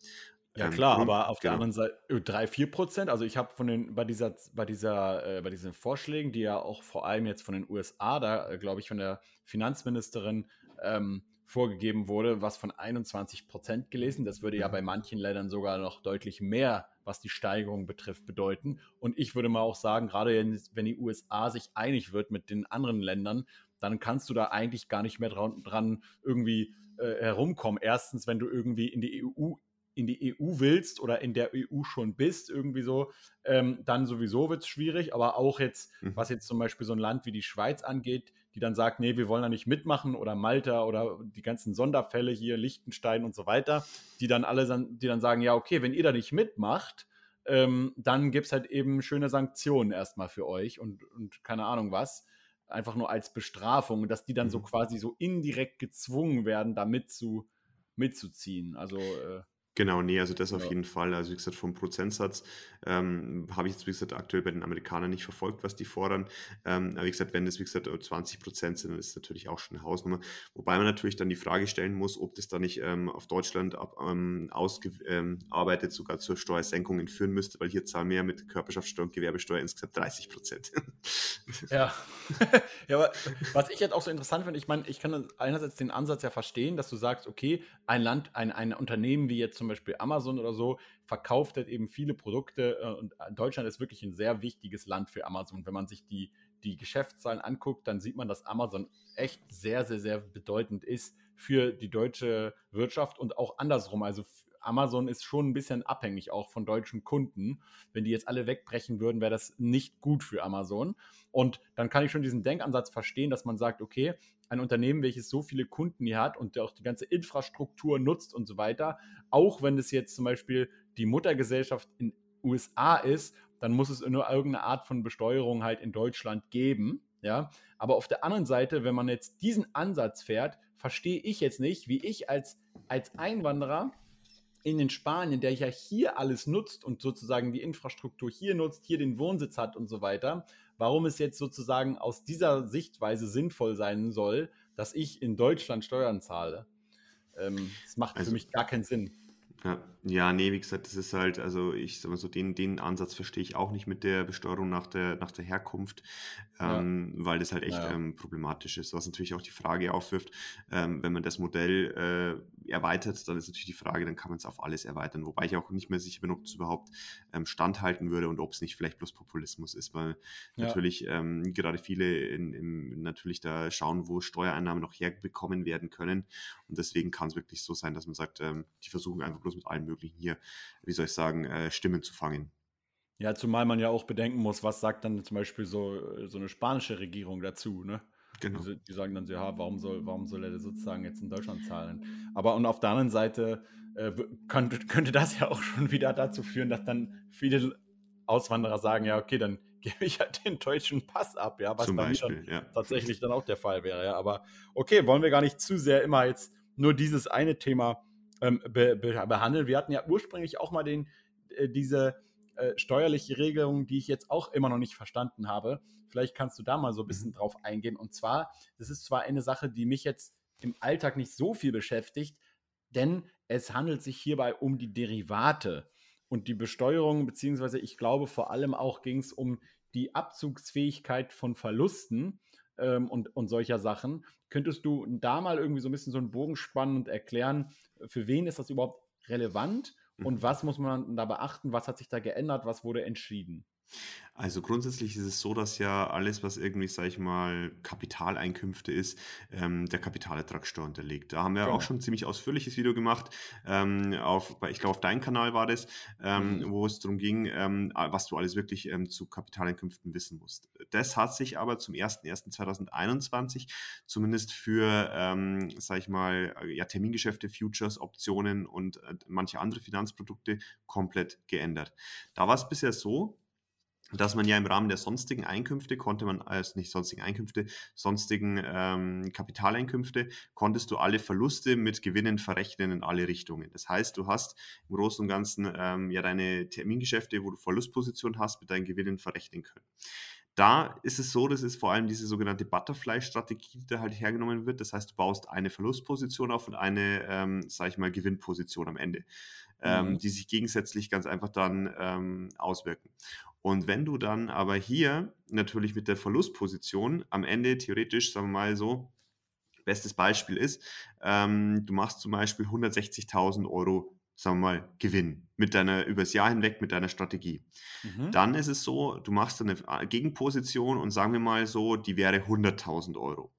Ja, Ähm, klar, aber auf der genau. anderen Seite äh, 3, 4 Prozent. Also ich habe von den, bei dieser, bei dieser, äh, bei diesen Vorschlägen, die ja auch vor allem jetzt von den USA, da äh, glaube ich von der Finanzministerin ähm, vorgegeben wurde, was von 21 Prozent gelesen. Das würde ja Mhm. bei manchen Ländern sogar noch deutlich mehr, was die Steigerung betrifft, bedeuten. Und ich würde mal auch sagen, gerade wenn, wenn die USA sich einig wird mit den anderen Ländern, dann kannst du da eigentlich gar nicht mehr dran, dran irgendwie äh, herumkommen. Erstens, wenn du irgendwie in die EU in die EU willst oder in der EU schon bist, irgendwie so, ähm, dann sowieso wird es schwierig. Aber auch jetzt, Mhm. was jetzt zum Beispiel so ein Land wie die Schweiz angeht, die dann sagt, nee, wir wollen da nicht mitmachen oder Malta oder die ganzen Sonderfälle hier, Liechtenstein und so weiter, die dann alle, die dann sagen, ja, okay, wenn ihr da nicht mitmacht, ähm, dann gibt es halt eben schöne Sanktionen erstmal für euch und, und keine Ahnung was. Einfach nur als Bestrafung, dass die dann so Mhm. quasi so indirekt gezwungen werden, da mitzu, mitzuziehen. Also, äh, Genau, ne, also das auf jeden Fall. Also, wie gesagt, vom Prozentsatz, ähm, habe ich jetzt, wie gesagt, aktuell bei den Amerikanern nicht verfolgt, was die fordern. Ähm, aber wie gesagt, wenn das, wie gesagt, äh, 20% sind, dann ist es natürlich auch schon 'ne Hausnummer. Wobei man natürlich dann die Frage stellen muss, ob das dann nicht, ähm, auf Deutschland ab ähm, ausgew ähm, arbeitet sogar zur Steuersenkungen führen müsste, weil hier zahlen wir ja mit Körperschaftssteuer und Gewerbesteuer insgesamt 30 Ja. Ja, aber was ich jetzt auch so interessant finde, ich meine, ich kann einerseits den Ansatz ja verstehen, dass du sagst: „Okay, ein Land ein ein Unternehmen wie jetzt zum Beispiel Amazon oder so verkauft halt eben viele Produkte äh, und äh, Deutschland ist wirklich ein sehr wichtiges Land für Amazon. Wenn man sich die, die Geschäftszahlen anguckt, dann sieht man, dass Amazon echt sehr, sehr, sehr bedeutend ist für die deutsche Wirtschaft und auch andersrum. Also Amazon ist schon ein bisschen abhängig auch von deutschen Kunden. Wenn die jetzt alle wegbrechen würden, wäre das nicht gut für Amazon. Und dann kann ich schon diesen Denkansatz verstehen, dass man sagt, okay, ein Unternehmen, welches so viele Kunden hier hat und auch die ganze Infrastruktur nutzt und so weiter, auch wenn es jetzt zum Beispiel die Muttergesellschaft in USA ist, dann muss es nur irgendeine Art von Besteuerung halt in Deutschland geben. Ja, aber auf der anderen Seite, wenn man jetzt diesen Ansatz fährt, verstehe ich jetzt nicht, wie ich als, als Einwanderer in den Spanien, der ja hier alles nutzt und sozusagen die Infrastruktur hier nutzt, hier den Wohnsitz hat und so weiter, warum es jetzt sozusagen aus dieser Sichtweise sinnvoll sein soll, dass ich in Deutschland Steuern zahle. Ähm, das macht also, für mich gar keinen Sinn. Ja, ja, ne, wie gesagt, das ist halt also, ich sage mal so, den den Ansatz verstehe ich auch nicht mit der Besteuerung nach der nach der Herkunft, Ja. ähm, weil das halt echt, Ja, ähm, problematisch ist. Was natürlich auch die Frage aufwirft, ähm, wenn man das Modell, äh, erweitert, dann ist natürlich die Frage, dann kann man es auf alles erweitern. Wobei ich auch nicht mehr sicher bin, ob das überhaupt, ähm, standhalten würde und ob es nicht vielleicht bloß Populismus ist, weil Ja. natürlich, ähm, gerade viele in im natürlich da schauen, wo Steuereinnahmen noch herbekommen werden können. Und deswegen kann es wirklich so sein, dass man sagt, ähm, die versuchen einfach bloß mit allen möglichen hier, wie soll ich sagen, äh, Stimmen zu fangen. Ja, zumal man ja auch bedenken muss, was sagt dann zum Beispiel so, so eine spanische Regierung dazu, ne? Genau. Die, die sagen dann so, ja, warum soll, warum soll er sozusagen jetzt in Deutschland zahlen? Aber und auf der anderen Seite äh, könnte, könnte das ja auch schon wieder dazu führen, dass dann viele Auswanderer sagen, ja, okay, dann gebe ich halt den deutschen Pass ab, ja, was Zum Beispiel, ja. tatsächlich dann auch der Fall wäre, ja. Aber okay, wollen wir gar nicht zu sehr immer jetzt nur dieses eine Thema ähm, be, be, behandeln. Wir hatten ja ursprünglich auch mal den, äh, diese äh, steuerliche Regelung, die ich jetzt auch immer noch nicht verstanden habe. Vielleicht kannst du da mal so ein bisschen mhm. drauf eingehen. Und zwar, das ist zwar eine Sache, die mich jetzt im Alltag nicht so viel beschäftigt, denn es handelt sich hierbei um die Derivate und die Besteuerung, beziehungsweise ich glaube vor allem auch ging es um die Abzugsfähigkeit von Verlusten ähm, und, und solcher Sachen. Könntest du da mal irgendwie so ein bisschen so einen Bogen spannen und erklären, für wen ist das überhaupt relevant und was muss man da beachten? Was hat sich da geändert? Was wurde entschieden? Also grundsätzlich ist es so, dass ja alles, was irgendwie, sage ich mal, Kapitaleinkünfte ist, ähm, der Kapitalertragssteuer unterliegt. Da haben wir auch genau. schon ein ziemlich ausführliches Video gemacht, ähm, auf, ich glaube, auf deinem Kanal war das, ähm, Mhm. wo es darum ging, ähm, was du alles wirklich ähm, zu Kapitaleinkünften wissen musst. Das hat sich aber zum 01.01.2021 zumindest für, ähm, sage ich mal, äh, ja, Termingeschäfte, Futures, Optionen und äh, manche andere Finanzprodukte komplett geändert. Da war es bisher so, dass man ja im Rahmen der sonstigen Einkünfte konnte man, also nicht sonstigen Einkünfte, sonstigen ähm, Kapitaleinkünfte, konntest du alle Verluste mit Gewinnen verrechnen in alle Richtungen. Das heißt, du hast im Großen und Ganzen ähm, ja deine Termingeschäfte, wo du Verlustposition hast, mit deinen Gewinnen verrechnen können. Da ist es so, das ist vor allem diese sogenannte Butterfly-Strategie, die da halt hergenommen wird. Das heißt, du baust eine Verlustposition auf und eine, ähm, sag ich mal, Gewinnposition am Ende, ähm, mhm. die sich gegensätzlich ganz einfach dann ähm, auswirken. Und wenn du dann aber hier natürlich mit der Verlustposition am Ende theoretisch, sagen wir mal so, bestes Beispiel ist, ähm, du machst zum Beispiel 160.000 Euro, sagen wir mal, Gewinn mit deiner, übers Jahr hinweg mit deiner Strategie. Mhm. Dann ist es so, du machst eine Gegenposition und sagen wir mal so, die wäre 100.000 Euro.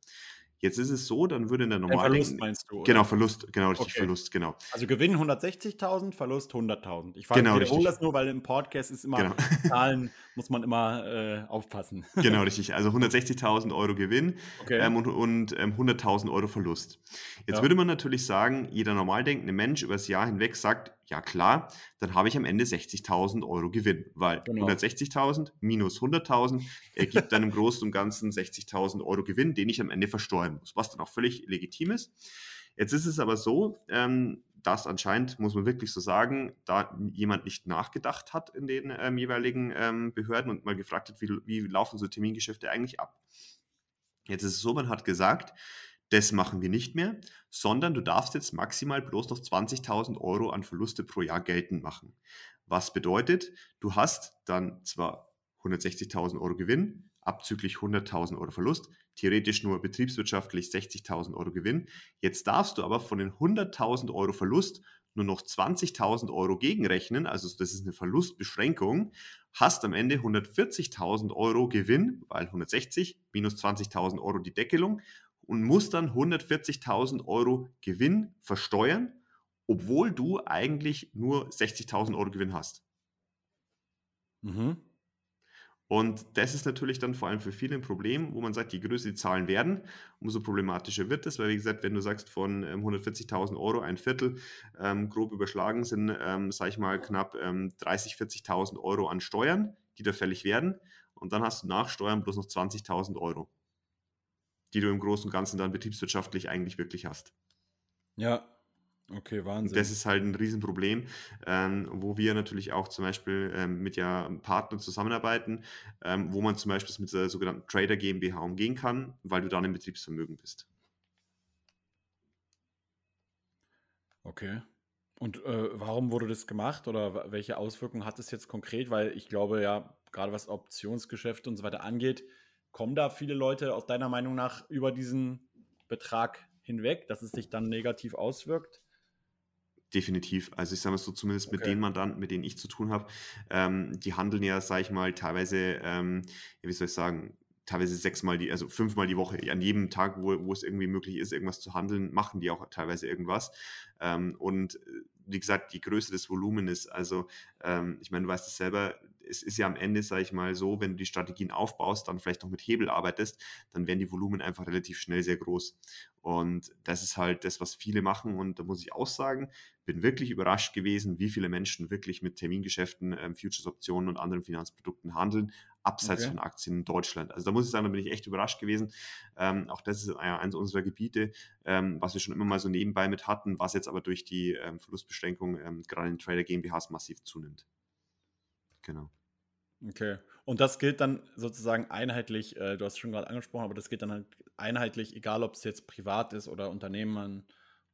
Jetzt ist es so, dann würde in der normalen. Verlust meinst du? Oder? Genau, Verlust, genau, richtig, okay. Verlust, genau. Also Gewinn 160.000, Verlust 100.000. Ich genau, wiederhole das nur, weil im Podcast ist immer genau. Zahlen, muss man immer äh, aufpassen. Genau, richtig. Also 160.000 Euro Gewinn okay. ähm, und, und ähm, 100.000 Euro Verlust. Jetzt ja. würde man natürlich sagen, jeder normal denkende Mensch über das Jahr hinweg sagt, ja klar, dann habe ich am Ende 60.000 Euro Gewinn, weil genau. 160.000 minus 100.000 ergibt dann im Großen und Ganzen 60.000 Euro Gewinn, den ich am Ende versteuern muss, was dann auch völlig legitim ist. Jetzt ist es aber so, ähm, dass anscheinend, muss man wirklich so sagen, da jemand nicht nachgedacht hat in den ähm, jeweiligen ähm, Behörden und mal gefragt hat, wie, wie laufen so Termingeschäfte eigentlich ab. Jetzt ist es so, man hat gesagt, das machen wir nicht mehr, sondern du darfst jetzt maximal bloß noch 20.000 Euro an Verluste pro Jahr geltend machen. Was bedeutet, du hast dann zwar 160.000 Euro Gewinn, abzüglich 100.000 Euro Verlust, theoretisch nur betriebswirtschaftlich 60.000 Euro Gewinn. Jetzt darfst du aber von den 100.000 Euro Verlust nur noch 20.000 Euro gegenrechnen, also das ist eine Verlustbeschränkung, hast am Ende 140.000 Euro Gewinn, weil 160 minus 20.000 Euro die Deckelung und musst dann 140.000 Euro Gewinn versteuern, obwohl du eigentlich nur 60.000 Euro Gewinn hast. Mhm. Und das ist natürlich dann vor allem für viele ein Problem, wo man sagt, je größer die Zahlen werden, umso problematischer wird es, weil wie gesagt, wenn du sagst, von ähm, 140.000 Euro ein Viertel ähm, grob überschlagen sind, ähm, sage ich mal, knapp ähm, 30.000, 40.000 Euro an Steuern, die da fällig werden. Und dann hast du nach Steuern bloß noch 20.000 Euro, die du im Großen und Ganzen dann betriebswirtschaftlich eigentlich wirklich hast. Ja, Okay, Wahnsinn. Das ist halt ein Riesenproblem, ähm, wo wir natürlich auch zum Beispiel ähm, mit ja Partnern zusammenarbeiten, ähm, wo man zum Beispiel mit der sogenannten Trader GmbH umgehen kann, weil du dann im Betriebsvermögen bist. Okay. Und äh, warum wurde das gemacht oder welche Auswirkungen hat es jetzt konkret? Weil ich glaube ja, gerade was Optionsgeschäfte und so weiter angeht, kommen da viele Leute aus deiner Meinung nach über diesen Betrag hinweg, dass es sich dann negativ auswirkt? Definitiv. Also ich sage mal so, zumindest okay. mit den Mandanten, mit denen ich zu tun habe, ähm, die handeln ja, sage ich mal, teilweise, ähm, wie soll ich sagen, teilweise sechsmal die, also fünfmal die Woche, an jedem Tag, wo, wo es irgendwie möglich ist, irgendwas zu handeln, machen die auch teilweise irgendwas. Ähm, und äh, wie gesagt, die Größe des Volumens, also ähm, ich meine, du weißt es selber, es ist ja am Ende, sage ich mal so, wenn du die Strategien aufbaust, dann vielleicht noch mit Hebel arbeitest, dann werden die Volumen einfach relativ schnell sehr groß. Und das ist halt das, was viele machen. Und da muss ich auch sagen, bin wirklich überrascht gewesen, wie viele Menschen wirklich mit Termingeschäften, ähm, Futures-Optionen und anderen Finanzprodukten handeln, abseits okay. von Aktien in Deutschland. Also da muss ich sagen, da bin ich echt überrascht gewesen. Ähm, auch das ist eines unserer Gebiete, ähm, was wir schon immer mal so nebenbei mit hatten, was jetzt aber durch die ähm, Verlustbeschränkung ähm, gerade in Trader GmbHs massiv zunimmt. Genau. Okay. Und das gilt dann sozusagen einheitlich, äh, du hast es schon gerade angesprochen, aber das gilt dann halt einheitlich, egal ob es jetzt privat ist oder Unternehmen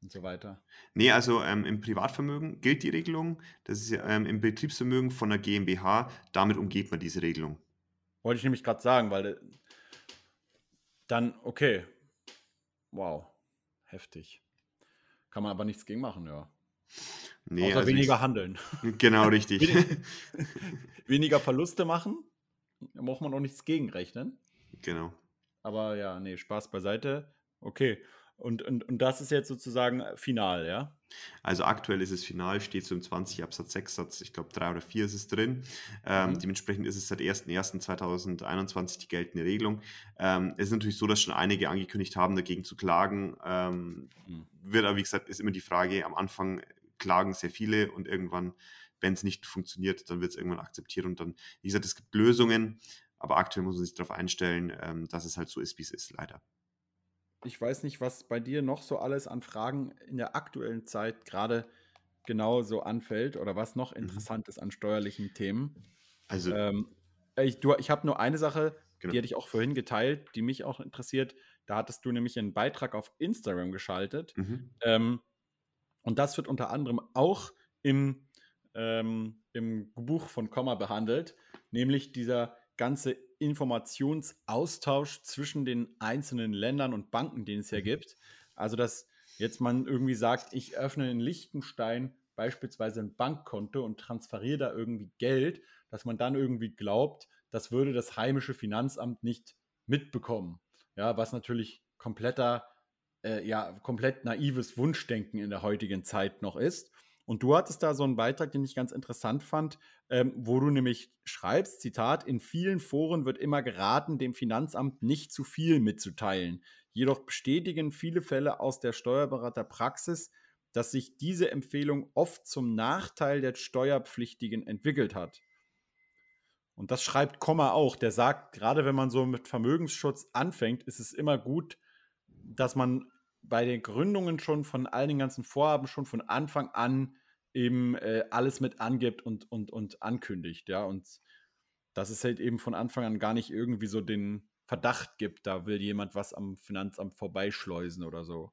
und so weiter. Nee, also ähm, im Privatvermögen gilt die Regelung. Das ist ähm, im Betriebsvermögen von der GmbH. Damit umgeht man diese Regelung. Wollte ich nämlich gerade sagen, weil äh, dann, okay. Wow. Heftig. Kann man aber nichts gegen machen, ja. Nee, Außer also weniger ich, handeln. Genau, richtig. weniger Verluste machen. Da braucht man auch nichts gegenrechnen. Genau. Aber ja, nee, Spaß beiseite. Okay. Und, und, und das ist jetzt sozusagen final, ja? Also aktuell ist es final, steht so im 20 Absatz 6 Satz, ich glaube 3 oder 4 ist es drin. Ähm, mhm. Dementsprechend ist es seit 1.1.2021 die geltende Regelung. Ähm, es ist natürlich so, dass schon einige angekündigt haben, dagegen zu klagen. Ähm, mhm. Wird aber, wie gesagt, ist immer die Frage, am Anfang klagen sehr viele und irgendwann, wenn es nicht funktioniert, dann wird es irgendwann akzeptiert und dann, wie gesagt, es gibt Lösungen, aber aktuell muss man sich darauf einstellen, ähm, dass es halt so ist, wie es ist, leider. Ich weiß nicht, was bei dir noch so alles an Fragen in der aktuellen Zeit gerade genau so anfällt oder was noch mhm. interessant mhm. ist an steuerlichen Themen. Also, ähm, ich, ich habe nur eine Sache, genau. die hatte ich auch vorhin geteilt, die mich auch interessiert. Da hattest du nämlich einen Beitrag auf Instagram geschaltet. Mhm. Ähm, und das wird unter anderem auch im, ähm, im Buch von Komma behandelt, nämlich dieser ganze Informationsaustausch zwischen den einzelnen Ländern und Banken, den es ja mhm. gibt. Also, dass jetzt man irgendwie sagt, ich öffne in Liechtenstein beispielsweise ein Bankkonto und transferiere da irgendwie Geld, dass man dann irgendwie glaubt, das würde das heimische Finanzamt nicht mitbekommen. Ja, was natürlich kompletter, äh, ja, komplett naives Wunschdenken in der heutigen Zeit noch ist. Und du hattest da so einen Beitrag, den ich ganz interessant fand, ähm, wo du nämlich schreibst, Zitat, in vielen Foren wird immer geraten, dem Finanzamt nicht zu viel mitzuteilen. Jedoch bestätigen viele Fälle aus der Steuerberaterpraxis, dass sich diese Empfehlung oft zum Nachteil der Steuerpflichtigen entwickelt hat. Und das schreibt Komma auch. Der sagt, gerade wenn man so mit Vermögensschutz anfängt, ist es immer gut, dass man bei den Gründungen schon von all den ganzen Vorhaben schon von Anfang an eben äh, alles mit angibt und, und, und ankündigt, ja. Und dass es halt eben von Anfang an gar nicht irgendwie so den Verdacht gibt, da will jemand was am Finanzamt vorbeischleusen oder so.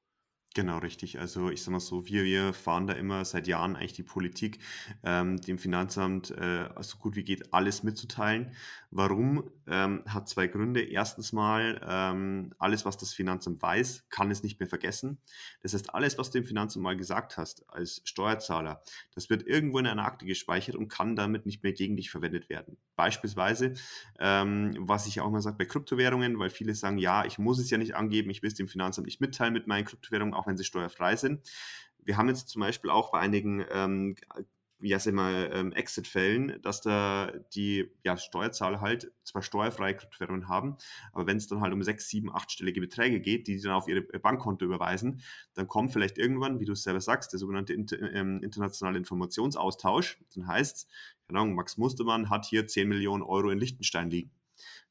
Genau, richtig. Also ich sage mal so, wir, wir fahren da immer seit Jahren eigentlich die Politik, ähm, dem Finanzamt äh, so gut wie geht alles mitzuteilen. Warum? Ähm, hat zwei Gründe. Erstens mal, ähm, alles, was das Finanzamt weiß, kann es nicht mehr vergessen. Das heißt, alles, was du dem Finanzamt mal gesagt hast als Steuerzahler, das wird irgendwo in einer Akte gespeichert und kann damit nicht mehr gegen dich verwendet werden. Beispielsweise, ähm, was ich auch mal sage bei Kryptowährungen, weil viele sagen, ja, ich muss es ja nicht angeben, ich will es dem Finanzamt nicht mitteilen mit meinen Kryptowährungen, auch wenn sie steuerfrei sind. Wir haben jetzt zum Beispiel auch bei einigen ähm, ja, sag mal, ähm, Exit-Fällen, dass da die ja, Steuerzahler halt zwar steuerfreie Kryptowährungen haben, aber wenn es dann halt um sechs, sieben, achtstellige Beträge geht, die sie dann auf ihre Bankkonto überweisen, dann kommt vielleicht irgendwann, wie du es selber sagst, der sogenannte inter, ähm, internationale Informationsaustausch. Dann heißt, keine Ahnung, Max Mustermann hat hier 10 Millionen Euro in Liechtenstein liegen.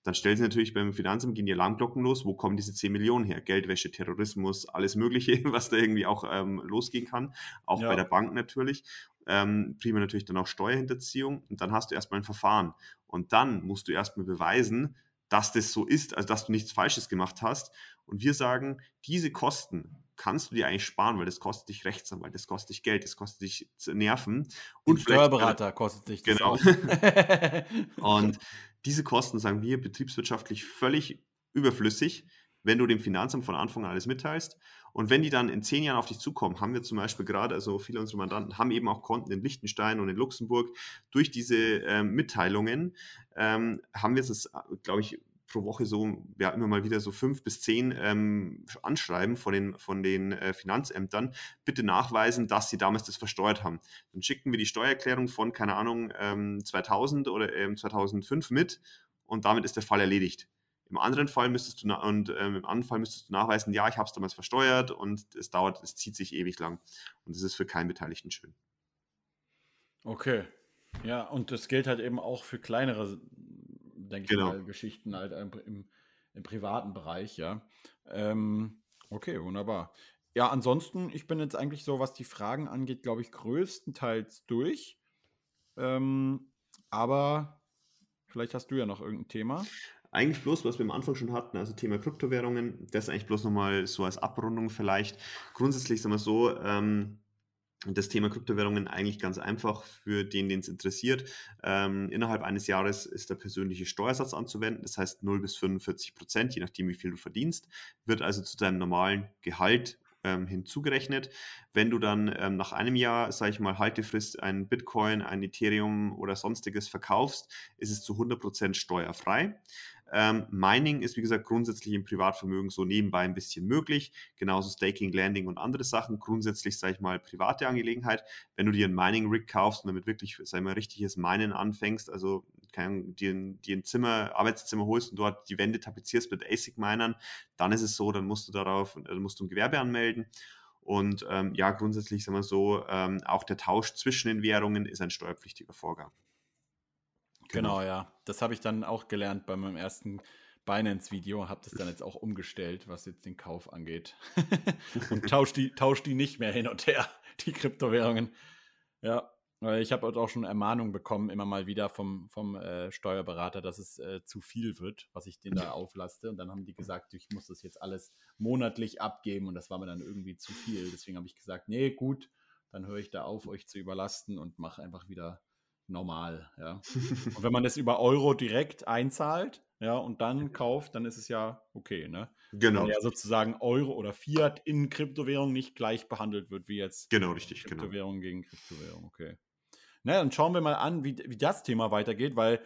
Dann stellt sich natürlich beim Finanzamt gehen die Alarmglocken los, wo kommen diese 10 Millionen her? Geldwäsche, Terrorismus, alles Mögliche, was da irgendwie auch ähm, losgehen kann. Auch ja. bei der Bank natürlich. Ähm, prima natürlich dann auch Steuerhinterziehung. Und dann hast du erstmal ein Verfahren. Und dann musst du erstmal beweisen, dass das so ist, also dass du nichts Falsches gemacht hast. Und wir sagen, diese Kosten kannst du dir eigentlich sparen, weil das kostet dich Rechtsanwalt, das kostet dich Geld, das kostet dich Nerven. Und, und Steuerberater kostet dich das Genau. und diese Kosten, sagen wir, betriebswirtschaftlich völlig überflüssig, wenn du dem Finanzamt von Anfang an alles mitteilst. Und wenn die dann in zehn Jahren auf dich zukommen, haben wir zum Beispiel gerade, also viele unserer Mandanten haben eben auch Konten in Liechtenstein und in Luxemburg. Durch diese ähm, Mitteilungen ähm, haben wir es, glaube ich, pro Woche so, ja, immer mal wieder so fünf bis zehn ähm, Anschreiben von den, von den äh, Finanzämtern, bitte nachweisen, dass sie damals das versteuert haben. Dann schicken wir die Steuererklärung von, keine Ahnung, ähm, 2000 oder ähm, 2005 mit und damit ist der Fall erledigt. Im anderen Fall müsstest du und ähm, im anderen Fall müsstest du nachweisen, ja, ich habe es damals versteuert und es dauert, es zieht sich ewig lang. Und das ist für keinen Beteiligten schön. Okay. Ja, und das gilt halt eben auch für kleinere denke genau. ich mal, Geschichten halt im, im privaten Bereich, ja. Ähm, okay, wunderbar. Ja, ansonsten, ich bin jetzt eigentlich so, was die Fragen angeht, glaube ich, größtenteils durch. Ähm, aber vielleicht hast du ja noch irgendein Thema. Eigentlich bloß, was wir am Anfang schon hatten, also Thema Kryptowährungen, das eigentlich bloß nochmal so als Abrundung vielleicht. Grundsätzlich sagen wir so, ähm, das Thema Kryptowährungen eigentlich ganz einfach für den, den es interessiert. Ähm, innerhalb eines Jahres ist der persönliche Steuersatz anzuwenden, das heißt 0 bis 45 Prozent, je nachdem, wie viel du verdienst, wird also zu deinem normalen Gehalt ähm, hinzugerechnet. Wenn du dann ähm, nach einem Jahr, sage ich mal, Haltefrist ein Bitcoin, ein Ethereum oder sonstiges verkaufst, ist es zu 100 Prozent steuerfrei. Ähm, Mining ist, wie gesagt, grundsätzlich im Privatvermögen so nebenbei ein bisschen möglich. Genauso Staking, Landing und andere Sachen. Grundsätzlich, sage ich mal, private Angelegenheit. Wenn du dir ein Mining-Rig kaufst und damit wirklich, sag ich mal, richtiges Minen anfängst, also kann, dir, dir ein Zimmer, Arbeitszimmer holst und dort die Wände tapezierst mit ASIC-Minern, dann ist es so, dann musst du darauf, dann musst du ein Gewerbe anmelden. Und ähm, ja, grundsätzlich sagen wir so, ähm, auch der Tausch zwischen den Währungen ist ein steuerpflichtiger Vorgang. Genau, ja. Das habe ich dann auch gelernt bei meinem ersten Binance-Video, habe das dann jetzt auch umgestellt, was jetzt den Kauf angeht. und tausche die, tausch die nicht mehr hin und her, die Kryptowährungen. Ja, weil ich habe auch schon Ermahnungen bekommen, immer mal wieder vom, vom äh, Steuerberater, dass es äh, zu viel wird, was ich denen da auflaste. Und dann haben die gesagt, ich muss das jetzt alles monatlich abgeben und das war mir dann irgendwie zu viel. Deswegen habe ich gesagt, nee, gut, dann höre ich da auf, euch zu überlasten und mache einfach wieder normal, ja. und wenn man das über Euro direkt einzahlt, ja, und dann kauft, dann ist es ja okay, ne? Genau. Wenn ja sozusagen Euro oder Fiat in Kryptowährung nicht gleich behandelt wird wie jetzt genau, richtig, genau. Kryptowährung genau. gegen Kryptowährung, okay. Na, dann schauen wir mal an, wie, wie das Thema weitergeht, weil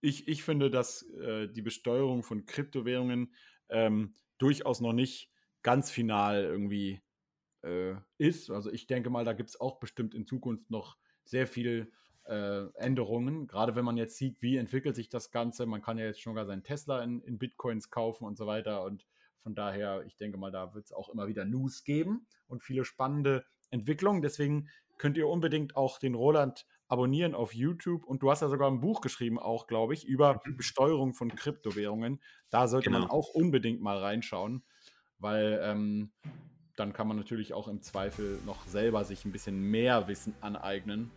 ich, ich finde, dass äh, die Besteuerung von Kryptowährungen ähm, durchaus noch nicht ganz final irgendwie äh, ist. Also ich denke mal, da gibt es auch bestimmt in Zukunft noch sehr viel äh, Änderungen. Gerade wenn man jetzt sieht, wie entwickelt sich das Ganze. Man kann ja jetzt schon gar seinen Tesla in, in Bitcoins kaufen und so weiter. Und von daher, ich denke mal, da wird es auch immer wieder News geben und viele spannende Entwicklungen. Deswegen könnt ihr unbedingt auch den Roland abonnieren auf YouTube. Und du hast ja sogar ein Buch geschrieben, auch, glaube ich, über mhm. Besteuerung von Kryptowährungen. Da sollte genau. man auch unbedingt mal reinschauen, weil ähm, dann kann man natürlich auch im Zweifel noch selber sich ein bisschen mehr Wissen aneignen,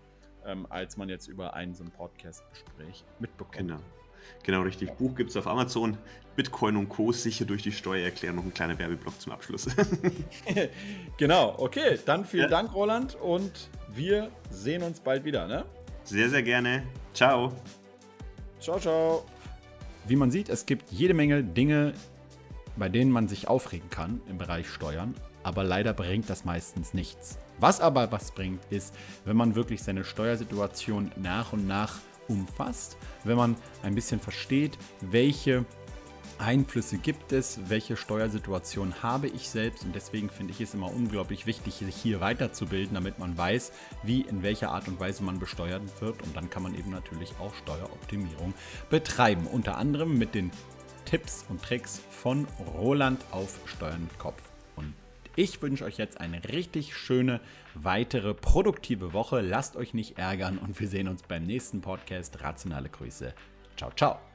ähm, als man jetzt über ein so ein Podcast-Gespräch mitbekommt. Genau. Genau, richtig. Buch gibt es auf Amazon. Bitcoin und Co. sicher durch die Steuererklärung. Noch ein kleiner Werbeblock zum Abschluss. genau, okay. Dann vielen ja. Dank, Roland. Und wir sehen uns bald wieder. Ne? Sehr, sehr gerne. Ciao. Ciao, ciao. Wie man sieht, es gibt jede Menge Dinge, bei denen man sich aufregen kann im Bereich Steuern, aber leider bringt das meistens nichts. Was aber was bringt, ist, wenn man wirklich seine Steuersituation nach und nach umfasst, wenn man ein bisschen versteht, welche Einflüsse gibt es, welche Steuersituation habe ich selbst. Und deswegen finde ich es immer unglaublich wichtig, sich hier weiterzubilden, damit man weiß, wie in welcher Art und Weise man besteuert wird. Und dann kann man eben natürlich auch Steueroptimierung betreiben, unter anderem mit den Tipps und Tricks von Roland auf Steuern mit Kopf. Ich wünsche euch jetzt eine richtig schöne weitere produktive Woche. Lasst euch nicht ärgern und wir sehen uns beim nächsten Podcast. Rationale Grüße. Ciao, ciao.